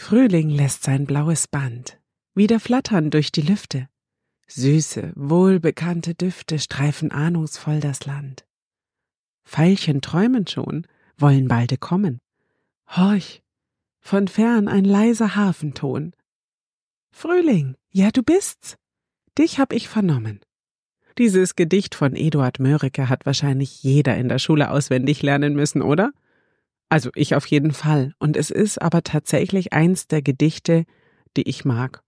Frühling lässt sein blaues Band wieder flattern durch die Lüfte. Süße, wohlbekannte Düfte streifen ahnungsvoll das Land. Veilchen träumen schon, wollen balde kommen. Horch, von fern ein leiser Hafenton. Frühling, ja du bist's. Dich hab ich vernommen. Dieses Gedicht von Eduard Mörike hat wahrscheinlich jeder in der Schule auswendig lernen müssen, oder? Also ich auf jeden Fall. Und es ist aber tatsächlich eins der Gedichte, die ich mag.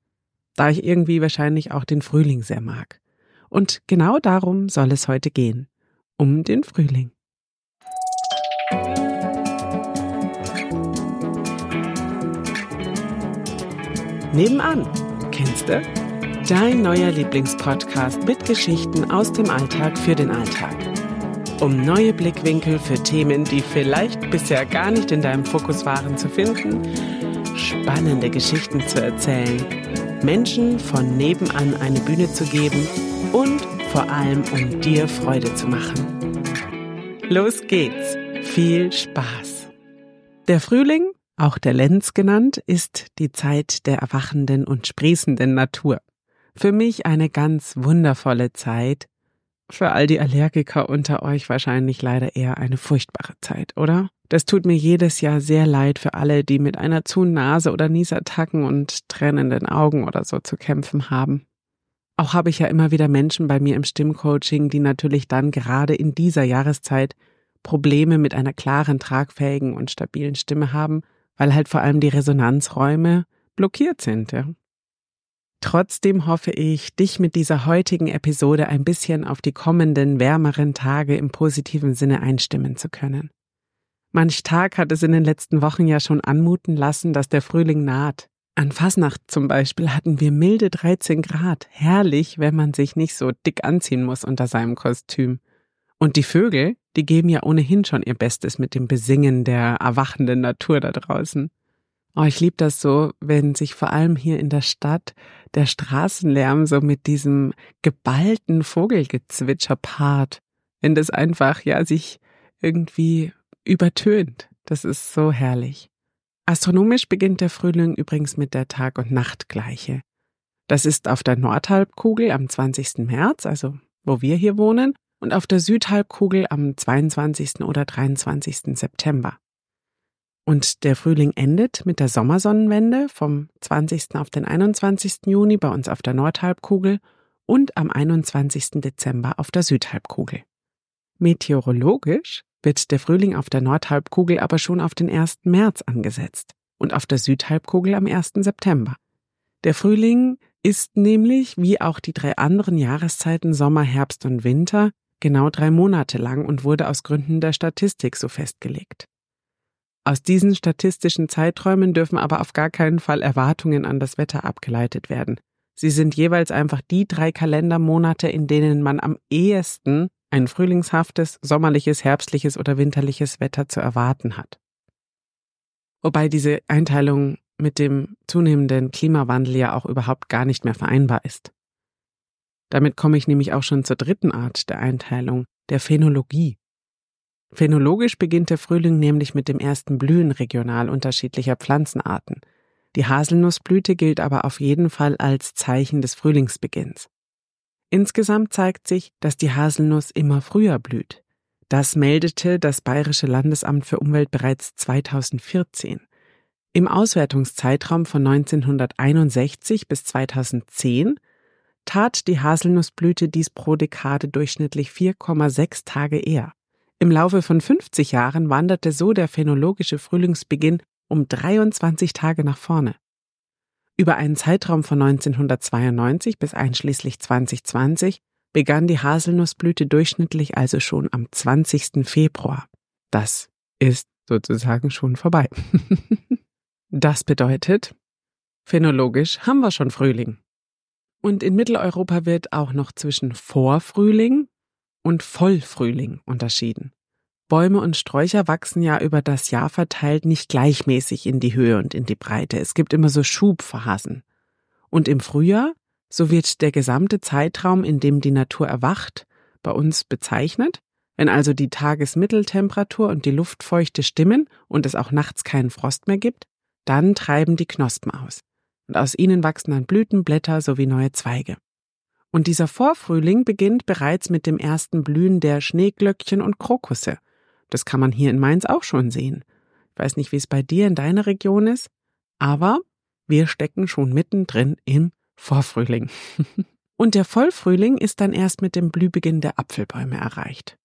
Da ich irgendwie wahrscheinlich auch den Frühling sehr mag. Und genau darum soll es heute gehen. Um den Frühling. Nebenan. Kennst du? Dein neuer Lieblingspodcast mit Geschichten aus dem Alltag für den Alltag. Um neue Blickwinkel für Themen, die vielleicht bisher gar nicht in deinem Fokus waren, zu finden, spannende Geschichten zu erzählen, Menschen von nebenan eine Bühne zu geben und vor allem um dir Freude zu machen. Los geht's. Viel Spaß. Der Frühling auch der Lenz genannt, ist die Zeit der erwachenden und sprießenden Natur. Für mich eine ganz wundervolle Zeit, für all die Allergiker unter euch wahrscheinlich leider eher eine furchtbare Zeit, oder? Das tut mir jedes Jahr sehr leid für alle, die mit einer zu Nase oder Niesattacken und tränenden Augen oder so zu kämpfen haben. Auch habe ich ja immer wieder Menschen bei mir im Stimmcoaching, die natürlich dann gerade in dieser Jahreszeit Probleme mit einer klaren, tragfähigen und stabilen Stimme haben weil halt vor allem die Resonanzräume blockiert sind. Ja. Trotzdem hoffe ich, dich mit dieser heutigen Episode ein bisschen auf die kommenden wärmeren Tage im positiven Sinne einstimmen zu können. Manch Tag hat es in den letzten Wochen ja schon anmuten lassen, dass der Frühling naht. An Fasnacht zum Beispiel hatten wir milde 13 Grad. Herrlich, wenn man sich nicht so dick anziehen muss unter seinem Kostüm. Und die Vögel, die geben ja ohnehin schon ihr Bestes mit dem Besingen der erwachenden Natur da draußen. Oh, ich liebe das so, wenn sich vor allem hier in der Stadt der Straßenlärm so mit diesem geballten Vogelgezwitscher paart. Wenn das einfach, ja, sich irgendwie übertönt. Das ist so herrlich. Astronomisch beginnt der Frühling übrigens mit der Tag- und Nachtgleiche. Das ist auf der Nordhalbkugel am 20. März, also wo wir hier wohnen, und auf der Südhalbkugel am 22. oder 23. September. Und der Frühling endet mit der Sommersonnenwende vom 20. auf den 21. Juni bei uns auf der Nordhalbkugel und am 21. Dezember auf der Südhalbkugel. Meteorologisch wird der Frühling auf der Nordhalbkugel aber schon auf den 1. März angesetzt und auf der Südhalbkugel am 1. September. Der Frühling ist nämlich, wie auch die drei anderen Jahreszeiten Sommer, Herbst und Winter, genau drei Monate lang und wurde aus Gründen der Statistik so festgelegt. Aus diesen statistischen Zeiträumen dürfen aber auf gar keinen Fall Erwartungen an das Wetter abgeleitet werden. Sie sind jeweils einfach die drei Kalendermonate, in denen man am ehesten ein frühlingshaftes, sommerliches, herbstliches oder winterliches Wetter zu erwarten hat. Wobei diese Einteilung mit dem zunehmenden Klimawandel ja auch überhaupt gar nicht mehr vereinbar ist. Damit komme ich nämlich auch schon zur dritten Art der Einteilung, der Phänologie. Phänologisch beginnt der Frühling nämlich mit dem ersten Blühen regional unterschiedlicher Pflanzenarten. Die Haselnussblüte gilt aber auf jeden Fall als Zeichen des Frühlingsbeginns. Insgesamt zeigt sich, dass die Haselnuss immer früher blüht. Das meldete das Bayerische Landesamt für Umwelt bereits 2014. Im Auswertungszeitraum von 1961 bis 2010 tat die Haselnussblüte dies pro Dekade durchschnittlich 4,6 Tage eher. Im Laufe von 50 Jahren wanderte so der phänologische Frühlingsbeginn um 23 Tage nach vorne. Über einen Zeitraum von 1992 bis einschließlich 2020 begann die Haselnussblüte durchschnittlich also schon am 20. Februar. Das ist sozusagen schon vorbei. das bedeutet, phänologisch haben wir schon Frühling. Und in Mitteleuropa wird auch noch zwischen Vorfrühling und Vollfrühling unterschieden. Bäume und Sträucher wachsen ja über das Jahr verteilt nicht gleichmäßig in die Höhe und in die Breite. Es gibt immer so Schubphasen. Und im Frühjahr, so wird der gesamte Zeitraum, in dem die Natur erwacht, bei uns bezeichnet. Wenn also die Tagesmitteltemperatur und die Luftfeuchte stimmen und es auch nachts keinen Frost mehr gibt, Dann treiben die Knospen aus. Und aus ihnen wachsen dann Blüten, Blätter sowie neue Zweige. Und dieser Vorfrühling beginnt bereits mit dem ersten Blühen der Schneeglöckchen und Krokusse. Das kann man hier in Mainz auch schon sehen. Ich weiß nicht, wie es bei dir in deiner Region ist, aber wir stecken schon mittendrin im Vorfrühling. und der Vollfrühling ist dann erst mit dem Blühbeginn der Apfelbäume erreicht.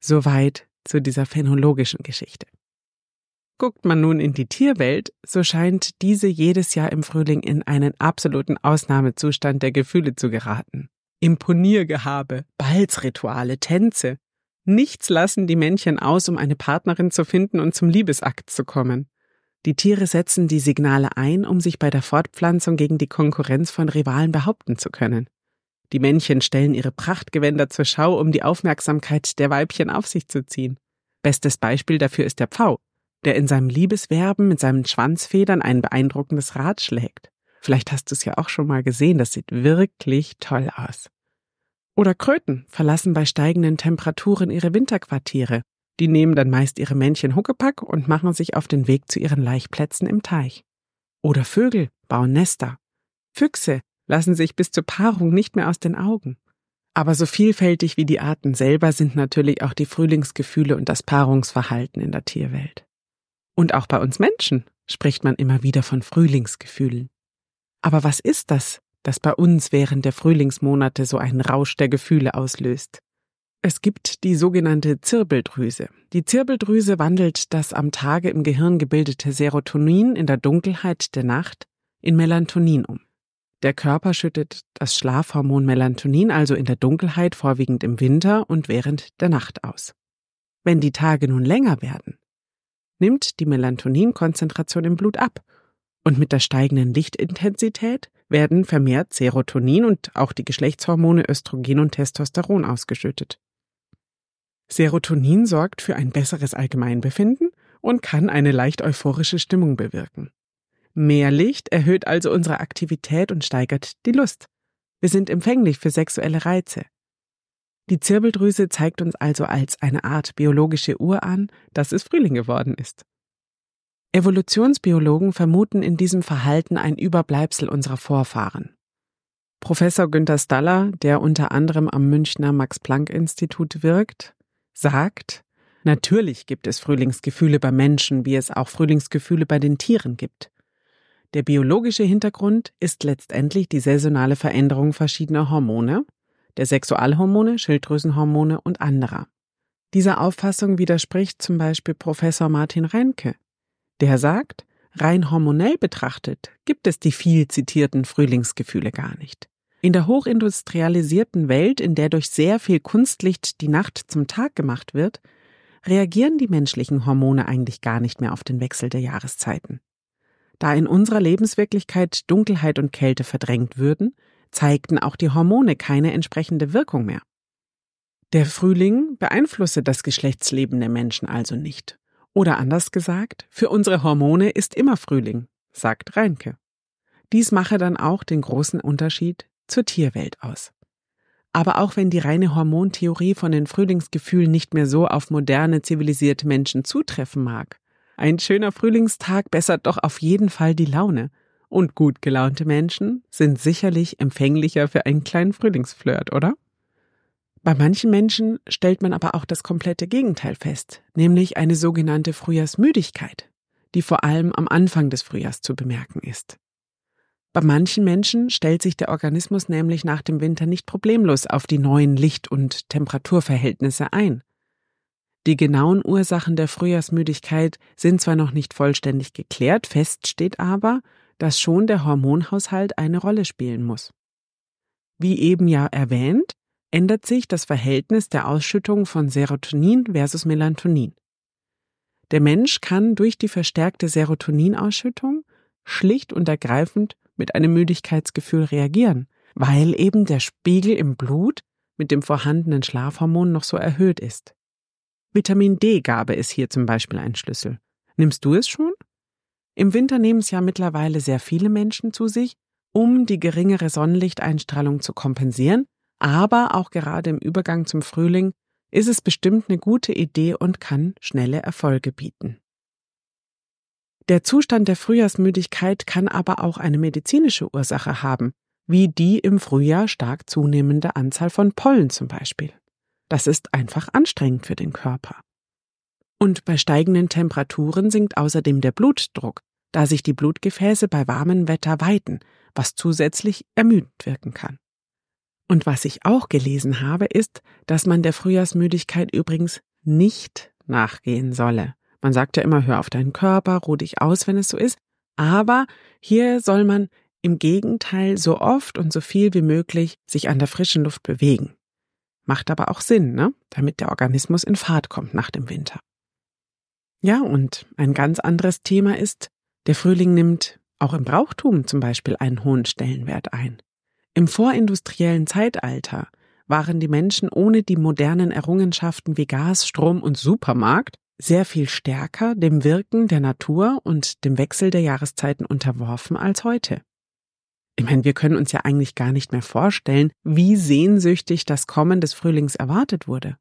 Soweit zu dieser phänologischen Geschichte. Guckt man nun in die Tierwelt, so scheint diese jedes Jahr im Frühling in einen absoluten Ausnahmezustand der Gefühle zu geraten. Imponiergehabe, Balzrituale, Tänze. Nichts lassen die Männchen aus, um eine Partnerin zu finden und zum Liebesakt zu kommen. Die Tiere setzen die Signale ein, um sich bei der Fortpflanzung gegen die Konkurrenz von Rivalen behaupten zu können. Die Männchen stellen ihre Prachtgewänder zur Schau, um die Aufmerksamkeit der Weibchen auf sich zu ziehen. Bestes Beispiel dafür ist der Pfau, der in seinem Liebeswerben mit seinen Schwanzfedern ein beeindruckendes Rad schlägt. Vielleicht hast du es ja auch schon mal gesehen, das sieht wirklich toll aus. Oder Kröten verlassen bei steigenden Temperaturen ihre Winterquartiere. Die nehmen dann meist ihre Männchen Huckepack und machen sich auf den Weg zu ihren Laichplätzen im Teich. Oder Vögel bauen Nester. Füchse lassen sich bis zur Paarung nicht mehr aus den Augen. Aber so vielfältig wie die Arten selber sind natürlich auch die Frühlingsgefühle und das Paarungsverhalten in der Tierwelt. Und auch bei uns Menschen spricht man immer wieder von Frühlingsgefühlen. Aber was ist das, das bei uns während der Frühlingsmonate so einen Rausch der Gefühle auslöst? Es gibt die sogenannte Zirbeldrüse. Die Zirbeldrüse wandelt das am Tage im Gehirn gebildete Serotonin in der Dunkelheit der Nacht in Melatonin um. Der Körper schüttet das Schlafhormon Melatonin also in der Dunkelheit vorwiegend im Winter und während der Nacht aus. Wenn die Tage nun länger werden, nimmt die Melatoninkonzentration im Blut ab und mit der steigenden Lichtintensität werden vermehrt Serotonin und auch die Geschlechtshormone Östrogen und Testosteron ausgeschüttet. Serotonin sorgt für ein besseres Allgemeinbefinden und kann eine leicht euphorische Stimmung bewirken. Mehr Licht erhöht also unsere Aktivität und steigert die Lust. Wir sind empfänglich für sexuelle Reize. Die Zirbeldrüse zeigt uns also als eine Art biologische Uhr an, dass es Frühling geworden ist. Evolutionsbiologen vermuten in diesem Verhalten ein Überbleibsel unserer Vorfahren. Professor Günter Staller, der unter anderem am Münchner Max-Planck-Institut wirkt, sagt, natürlich gibt es Frühlingsgefühle bei Menschen, wie es auch Frühlingsgefühle bei den Tieren gibt. Der biologische Hintergrund ist letztendlich die saisonale Veränderung verschiedener Hormone, der Sexualhormone, Schilddrüsenhormone und anderer. Dieser Auffassung widerspricht zum Beispiel Professor Martin Reinke. Der sagt, rein hormonell betrachtet gibt es die viel zitierten Frühlingsgefühle gar nicht. In der hochindustrialisierten Welt, in der durch sehr viel Kunstlicht die Nacht zum Tag gemacht wird, reagieren die menschlichen Hormone eigentlich gar nicht mehr auf den Wechsel der Jahreszeiten. Da in unserer Lebenswirklichkeit Dunkelheit und Kälte verdrängt würden, zeigten auch die Hormone keine entsprechende Wirkung mehr. Der Frühling beeinflusse das Geschlechtsleben der Menschen also nicht. Oder anders gesagt, für unsere Hormone ist immer Frühling, sagt Reinke. Dies mache dann auch den großen Unterschied zur Tierwelt aus. Aber auch wenn die reine Hormontheorie von den Frühlingsgefühlen nicht mehr so auf moderne, zivilisierte Menschen zutreffen mag, ein schöner Frühlingstag bessert doch auf jeden Fall die Laune. Und gut gelaunte Menschen sind sicherlich empfänglicher für einen kleinen Frühlingsflirt, oder? Bei manchen Menschen stellt man aber auch das komplette Gegenteil fest, nämlich eine sogenannte Frühjahrsmüdigkeit, die vor allem am Anfang des Frühjahrs zu bemerken ist. Bei manchen Menschen stellt sich der Organismus nämlich nach dem Winter nicht problemlos auf die neuen Licht- und Temperaturverhältnisse ein. Die genauen Ursachen der Frühjahrsmüdigkeit sind zwar noch nicht vollständig geklärt, fest steht aber, dass schon der Hormonhaushalt eine Rolle spielen muss. Wie eben ja erwähnt, ändert sich das Verhältnis der Ausschüttung von Serotonin versus Melatonin. Der Mensch kann durch die verstärkte Serotoninausschüttung schlicht und ergreifend mit einem Müdigkeitsgefühl reagieren, weil eben der Spiegel im Blut mit dem vorhandenen Schlafhormon noch so erhöht ist. Vitamin D-Gabe ist hier zum Beispiel ein Schlüssel. Nimmst du es schon? Im Winter nehmen es ja mittlerweile sehr viele Menschen zu sich, um die geringere Sonnenlichteinstrahlung zu kompensieren, aber auch gerade im Übergang zum Frühling ist es bestimmt eine gute Idee und kann schnelle Erfolge bieten. Der Zustand der Frühjahrsmüdigkeit kann aber auch eine medizinische Ursache haben, wie die im Frühjahr stark zunehmende Anzahl von Pollen zum Beispiel. Das ist einfach anstrengend für den Körper. Und bei steigenden Temperaturen sinkt außerdem der Blutdruck, da sich die Blutgefäße bei warmem Wetter weiten, was zusätzlich ermüdend wirken kann. Und was ich auch gelesen habe, ist, dass man der Frühjahrsmüdigkeit übrigens nicht nachgehen solle. Man sagt ja immer, hör auf deinen Körper, ruh dich aus, wenn es so ist. Aber hier soll man im Gegenteil so oft und so viel wie möglich sich an der frischen Luft bewegen. Macht aber auch Sinn, ne? Damit der Organismus in Fahrt kommt nach dem Winter. Ja, und ein ganz anderes Thema ist, der Frühling nimmt auch im Brauchtum zum Beispiel einen hohen Stellenwert ein. Im vorindustriellen Zeitalter waren die Menschen ohne die modernen Errungenschaften wie Gas, Strom und Supermarkt sehr viel stärker dem Wirken der Natur und dem Wechsel der Jahreszeiten unterworfen als heute. Ich meine, wir können uns ja eigentlich gar nicht mehr vorstellen, wie sehnsüchtig das Kommen des Frühlings erwartet wurde.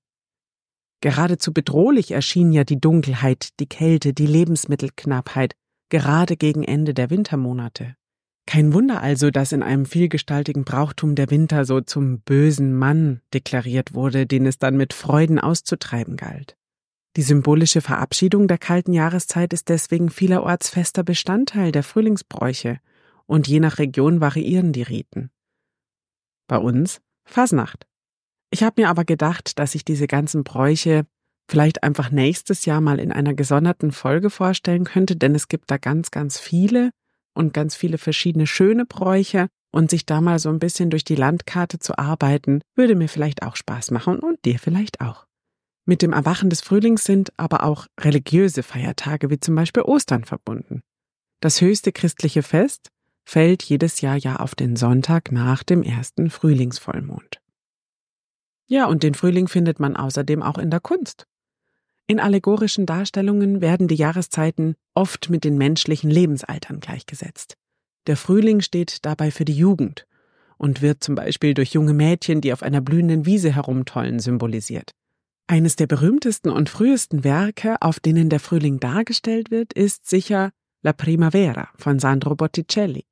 Geradezu bedrohlich erschien ja die Dunkelheit, die Kälte, die Lebensmittelknappheit, gerade gegen Ende der Wintermonate. Kein Wunder also, dass in einem vielgestaltigen Brauchtum der Winter so zum bösen Mann deklariert wurde, den es dann mit Freuden auszutreiben galt. Die symbolische Verabschiedung der kalten Jahreszeit ist deswegen vielerorts fester Bestandteil der Frühlingsbräuche, und je nach Region variieren die Riten. Bei uns Fasnacht. Ich habe mir aber gedacht, dass ich diese ganzen Bräuche vielleicht einfach nächstes Jahr mal in einer gesonderten Folge vorstellen könnte, denn es gibt da ganz, ganz viele und ganz viele verschiedene schöne Bräuche und sich da mal so ein bisschen durch die Landkarte zu arbeiten, würde mir vielleicht auch Spaß machen und dir vielleicht auch. Mit dem Erwachen des Frühlings sind aber auch religiöse Feiertage wie zum Beispiel Ostern verbunden. Das höchste christliche Fest fällt jedes Jahr ja auf den Sonntag nach dem ersten Frühlingsvollmond. Ja, und den Frühling findet man außerdem auch in der Kunst. In allegorischen Darstellungen werden die Jahreszeiten oft mit den menschlichen Lebensaltern gleichgesetzt. Der Frühling steht dabei für die Jugend und wird zum Beispiel durch junge Mädchen, die auf einer blühenden Wiese herumtollen, symbolisiert. Eines der berühmtesten und frühesten Werke, auf denen der Frühling dargestellt wird, ist sicher La Primavera von Sandro Botticelli.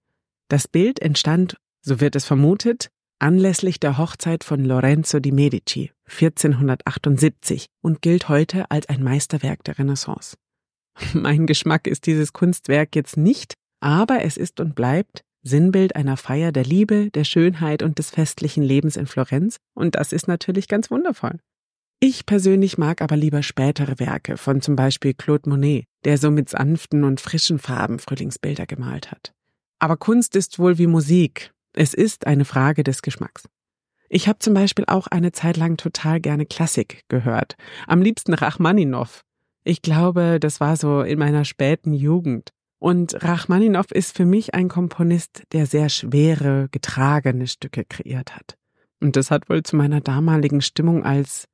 Das Bild entstand, so wird es vermutet, anlässlich der Hochzeit von Lorenzo di Medici 1478 und gilt heute als ein Meisterwerk der Renaissance. Mein Geschmack ist dieses Kunstwerk jetzt nicht, aber es ist und bleibt Sinnbild einer Feier der Liebe, der Schönheit und des festlichen Lebens in Florenz, und das ist natürlich ganz wundervoll. Ich persönlich mag aber lieber spätere Werke von zum Beispiel Claude Monet, der so mit sanften und frischen Farben Frühlingsbilder gemalt hat. Aber Kunst ist wohl wie Musik, es ist eine Frage des Geschmacks. Ich habe zum Beispiel auch eine Zeit lang total gerne Klassik gehört. Am liebsten Rachmaninow. Ich glaube, das war so in meiner späten Jugend. Und Rachmaninow ist für mich ein Komponist, der sehr schwere, getragene Stücke kreiert hat. Und das hat wohl zu meiner damaligen Stimmung als,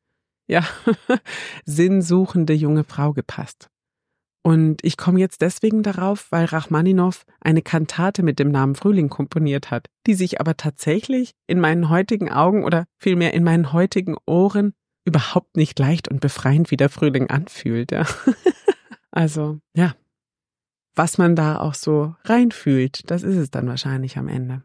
ja, sinnsuchende junge Frau gepasst. Und ich komme jetzt deswegen darauf, weil Rachmaninow eine Kantate mit dem Namen Frühling komponiert hat, die sich aber tatsächlich in meinen heutigen Augen oder vielmehr in meinen heutigen Ohren überhaupt nicht leicht und befreiend wie der Frühling anfühlt. Ja. also, ja. Was man da auch so reinfühlt, das ist es dann wahrscheinlich am Ende.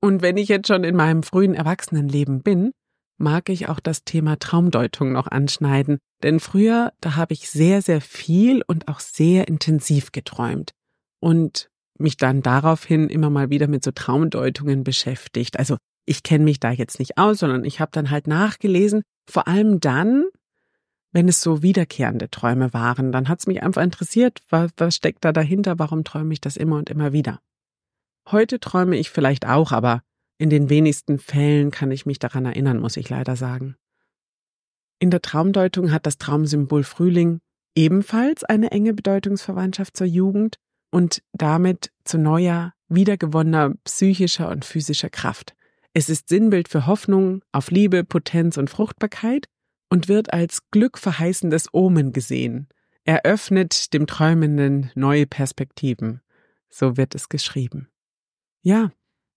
Und wenn ich jetzt schon in meinem frühen Erwachsenenleben bin, mag ich auch das Thema Traumdeutung noch anschneiden, denn früher, da habe ich sehr, sehr viel und auch sehr intensiv geträumt und mich dann daraufhin immer mal wieder mit so Traumdeutungen beschäftigt. Also ich kenne mich da jetzt nicht aus, sondern ich habe dann halt nachgelesen, vor allem dann, wenn es so wiederkehrende Träume waren, dann hat es mich einfach interessiert, was, was steckt da dahinter, warum träume ich das immer und immer wieder. Heute träume ich vielleicht auch, aber in den wenigsten Fällen kann ich mich daran erinnern, muss ich leider sagen. In der Traumdeutung hat das Traumsymbol Frühling ebenfalls eine enge Bedeutungsverwandtschaft zur Jugend und damit zu neuer, wiedergewonnener psychischer und physischer Kraft. Es ist Sinnbild für Hoffnung auf Liebe, Potenz und Fruchtbarkeit und wird als glückverheißendes Omen gesehen. Er öffnet dem Träumenden neue Perspektiven. So wird es geschrieben. Ja,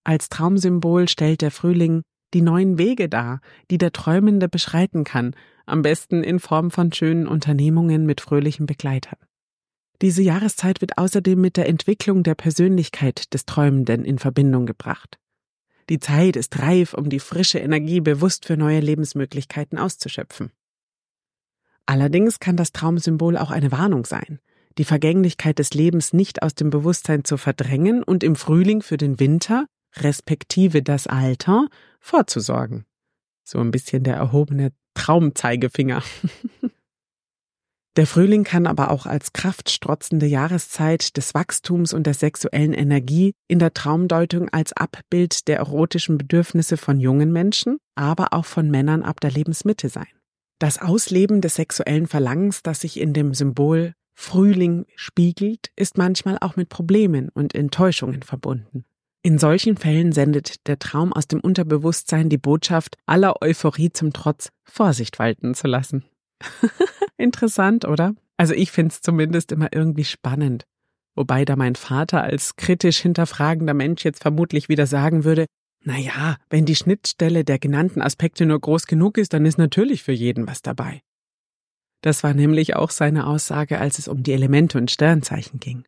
als Traumsymbol stellt der Frühling die neuen Wege dar, die der Träumende beschreiten kann, am besten in Form von schönen Unternehmungen mit fröhlichen Begleitern. Diese Jahreszeit wird außerdem mit der Entwicklung der Persönlichkeit des Träumenden in Verbindung gebracht. Die Zeit ist reif, um die frische Energie bewusst für neue Lebensmöglichkeiten auszuschöpfen. Allerdings kann das Traumsymbol auch eine Warnung sein, die Vergänglichkeit des Lebens nicht aus dem Bewusstsein zu verdrängen und im Frühling für den Winter, respektive das Alter, vorzusorgen. So ein bisschen der erhobene Traumzeigefinger. Der Frühling kann aber auch als kraftstrotzende Jahreszeit des Wachstums und der sexuellen Energie in der Traumdeutung als Abbild der erotischen Bedürfnisse von jungen Menschen, aber auch von Männern ab der Lebensmitte sein. Das Ausleben des sexuellen Verlangens, das sich in dem Symbol Frühling spiegelt, ist manchmal auch mit Problemen und Enttäuschungen verbunden. In solchen Fällen sendet der Traum aus dem Unterbewusstsein die Botschaft, aller Euphorie zum Trotz Vorsicht walten zu lassen. Interessant, oder? Also ich find's zumindest immer irgendwie spannend. Wobei da mein Vater als kritisch hinterfragender Mensch jetzt vermutlich wieder sagen würde, na ja, wenn die Schnittstelle der genannten Aspekte nur groß genug ist, dann ist natürlich für jeden was dabei. Das war nämlich auch seine Aussage, als es um die Elemente und Sternzeichen ging.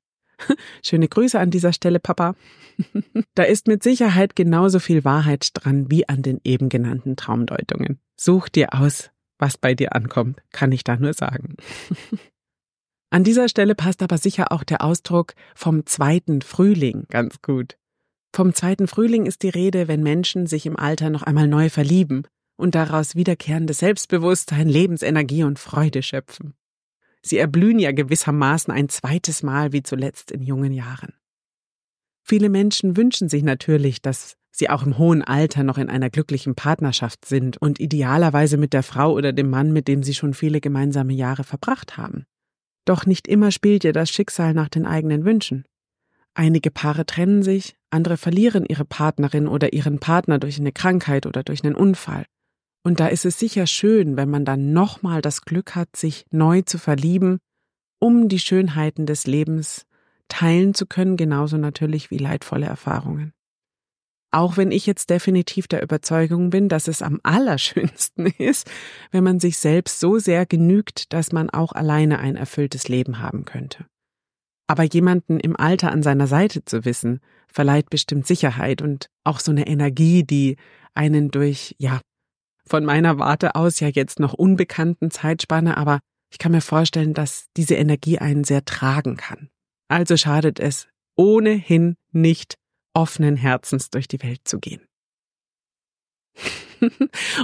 Schöne Grüße an dieser Stelle, Papa. da ist mit Sicherheit genauso viel Wahrheit dran wie an den eben genannten Traumdeutungen. Such dir aus, was bei dir ankommt, kann ich da nur sagen. An dieser Stelle passt aber sicher auch der Ausdruck vom zweiten Frühling ganz gut. Vom zweiten Frühling ist die Rede, wenn Menschen sich im Alter noch einmal neu verlieben und daraus wiederkehrendes Selbstbewusstsein, Lebensenergie und Freude schöpfen. Sie erblühen ja gewissermaßen ein zweites Mal wie zuletzt in jungen Jahren. Viele Menschen wünschen sich natürlich, dass sie auch im hohen Alter noch in einer glücklichen Partnerschaft sind und idealerweise mit der Frau oder dem Mann, mit dem sie schon viele gemeinsame Jahre verbracht haben. Doch nicht immer spielt ihr das Schicksal nach den eigenen Wünschen. Einige Paare trennen sich, andere verlieren ihre Partnerin oder ihren Partner durch eine Krankheit oder durch einen Unfall. Und da ist es sicher schön, wenn man dann nochmal das Glück hat, sich neu zu verlieben, um die Schönheiten des Lebens teilen zu können, genauso natürlich wie leidvolle Erfahrungen. Auch wenn ich jetzt definitiv der Überzeugung bin, dass es am allerschönsten ist, wenn man sich selbst so sehr genügt, dass man auch alleine ein erfülltes Leben haben könnte. Aber jemanden im Alter an seiner Seite zu wissen, verleiht bestimmt Sicherheit und auch so eine Energie, die einen durch, ja, von meiner Warte aus ja jetzt noch unbekannten Zeitspanne, aber ich kann mir vorstellen, dass diese Energie einen sehr tragen kann. Also schadet es ohnehin nicht, offenen Herzens durch die Welt zu gehen.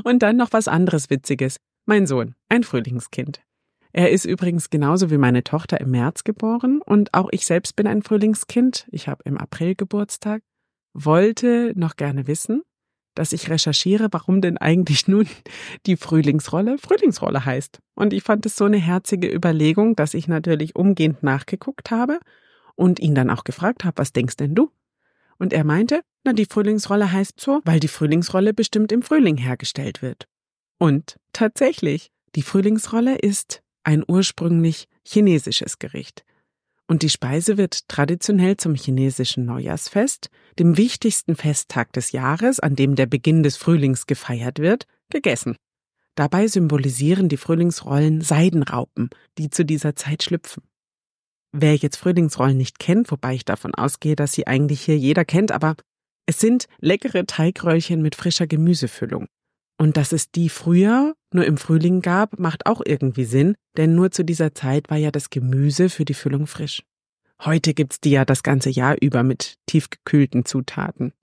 Und dann noch was anderes Witziges. Mein Sohn, ein Frühlingskind. Er ist übrigens genauso wie meine Tochter im März geboren und auch ich selbst bin ein Frühlingskind. Ich habe im April Geburtstag. Wollte noch gerne wissen, dass ich recherchiere, warum denn eigentlich nun die Frühlingsrolle Frühlingsrolle heißt. Und ich fand es so eine herzige Überlegung, dass ich natürlich umgehend nachgeguckt habe und ihn dann auch gefragt habe, was denkst denn du? Und er meinte, na, die Frühlingsrolle heißt so, weil die Frühlingsrolle bestimmt im Frühling hergestellt wird. Und tatsächlich, die Frühlingsrolle ist ein ursprünglich chinesisches Gericht. Und die Speise wird traditionell zum chinesischen Neujahrsfest, dem wichtigsten Festtag des Jahres, an dem der Beginn des Frühlings gefeiert wird, gegessen. Dabei symbolisieren die Frühlingsrollen Seidenraupen, die zu dieser Zeit schlüpfen. Wer jetzt Frühlingsrollen nicht kennt, wobei ich davon ausgehe, dass sie eigentlich hier jeder kennt, aber es sind leckere Teigröllchen mit frischer Gemüsefüllung. Und dass es die früher nur im Frühling gab, macht auch irgendwie Sinn, denn nur zu dieser Zeit war ja das Gemüse für die Füllung frisch. Heute gibt's die ja das ganze Jahr über mit tiefgekühlten Zutaten.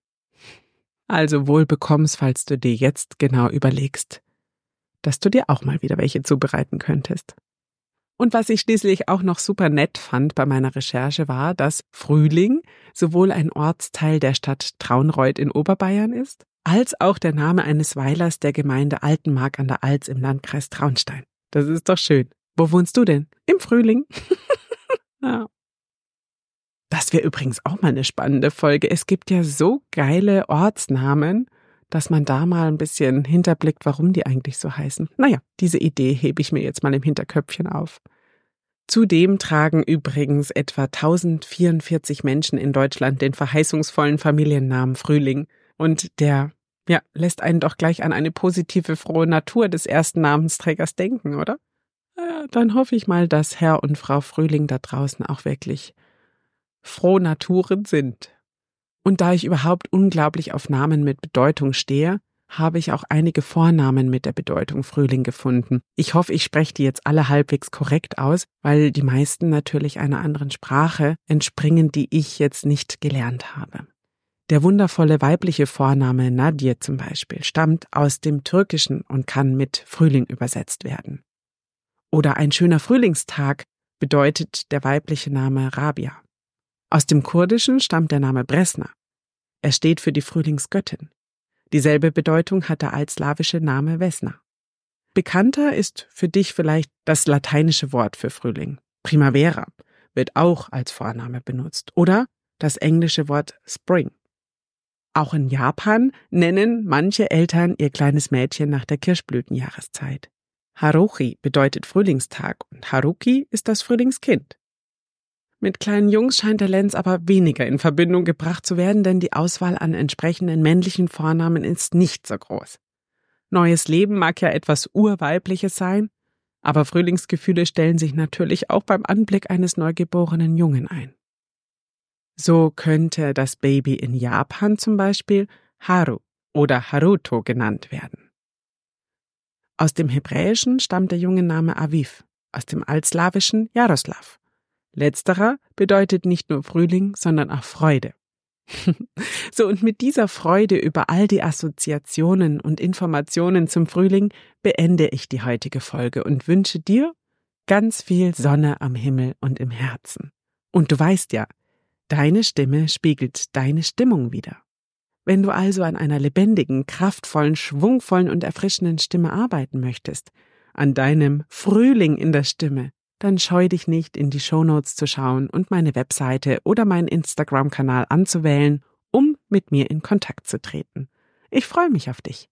Also wohl bekommst, falls du dir jetzt genau überlegst, dass du dir auch mal wieder welche zubereiten könntest. Und was ich schließlich auch noch super nett fand bei meiner Recherche war, dass Frühling sowohl ein Ortsteil der Stadt Traunreuth in Oberbayern ist, als auch der Name eines Weilers der Gemeinde Altenmark an der Alz im Landkreis Traunstein. Das ist doch schön. Wo wohnst du denn? Im Frühling. Das wäre übrigens auch mal eine spannende Folge. Es gibt ja so geile Ortsnamen, dass man da mal ein bisschen hinterblickt, warum die eigentlich so heißen. Naja, diese Idee hebe ich mir jetzt mal im Hinterköpfchen auf. Zudem tragen übrigens etwa 1044 Menschen in Deutschland den verheißungsvollen Familiennamen Frühling und der ja, lässt einen doch gleich an eine positive, frohe Natur des ersten Namensträgers denken, oder? dann hoffe ich mal, dass Herr und Frau Frühling da draußen auch wirklich froh Naturen sind. Und da ich überhaupt unglaublich auf Namen mit Bedeutung stehe, habe ich auch einige Vornamen mit der Bedeutung Frühling gefunden. Ich hoffe, ich spreche die jetzt alle halbwegs korrekt aus, weil die meisten natürlich einer anderen Sprache entspringen, die ich jetzt nicht gelernt habe. Der wundervolle weibliche Vorname Nadir zum Beispiel stammt aus dem Türkischen und kann mit Frühling übersetzt werden. Oder ein schöner Frühlingstag bedeutet der weibliche Name Rabia. Aus dem Kurdischen stammt der Name Bresna. Er steht für die Frühlingsgöttin. Dieselbe Bedeutung hat der altslawische Name Vesna. Bekannter ist für dich vielleicht das lateinische Wort für Frühling. Primavera wird auch als Vorname benutzt. Oder das englische Wort Spring. Auch in Japan nennen manche Eltern ihr kleines Mädchen nach der Kirschblütenjahreszeit. Haruchi bedeutet Frühlingstag und Haruki ist das Frühlingskind. Mit kleinen Jungs scheint der Lenz aber weniger in Verbindung gebracht zu werden, denn die Auswahl an entsprechenden männlichen Vornamen ist nicht so groß. Neues Leben mag ja etwas Urweibliches sein, aber Frühlingsgefühle stellen sich natürlich auch beim Anblick eines neugeborenen Jungen ein. So könnte das Baby in Japan zum Beispiel Haru oder Haruto genannt werden. Aus dem Hebräischen stammt der junge Name Aviv, aus dem Altslawischen Jaroslav. Letzterer bedeutet nicht nur Frühling, sondern auch Freude. so, und mit dieser Freude über all die Assoziationen und Informationen zum Frühling beende ich die heutige Folge und wünsche dir ganz viel Sonne am Himmel und im Herzen. Und du weißt ja, deine Stimme spiegelt deine Stimmung wieder. Wenn du also an einer lebendigen, kraftvollen, schwungvollen und erfrischenden Stimme arbeiten möchtest, an deinem Frühling in der Stimme, dann scheu dich nicht, in die Shownotes zu schauen und meine Webseite oder meinen Instagram-Kanal anzuwählen, um mit mir in Kontakt zu treten. Ich freue mich auf dich.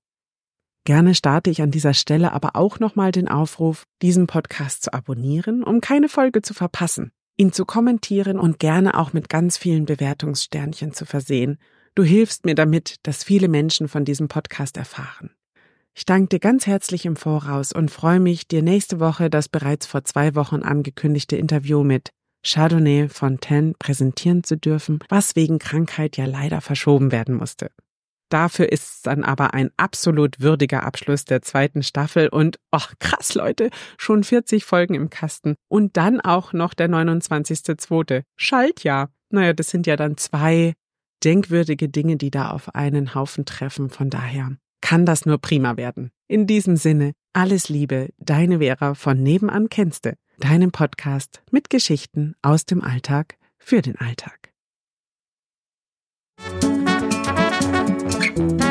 Gerne starte ich an dieser Stelle aber auch nochmal den Aufruf, diesen Podcast zu abonnieren, um keine Folge zu verpassen, ihn zu kommentieren und gerne auch mit ganz vielen Bewertungssternchen zu versehen. Du hilfst mir damit, dass viele Menschen von diesem Podcast erfahren. Ich danke dir ganz herzlich im Voraus und freue mich, dir nächste Woche das bereits vor zwei Wochen angekündigte Interview mit Chardonnay Fontaine präsentieren zu dürfen, was wegen Krankheit ja leider verschoben werden musste. Dafür ist es dann aber ein absolut würdiger Abschluss der zweiten Staffel und, ach krass Leute, schon 40 Folgen im Kasten und dann auch noch der 29.2. Schaltjahr. Naja, das sind ja dann zwei denkwürdige Dinge, die da auf einen Haufen treffen. Von daher kann das nur prima werden. In diesem Sinne, alles Liebe, deine Vera von Nebenan kennste, deinem Podcast mit Geschichten aus dem Alltag für den Alltag. Bye.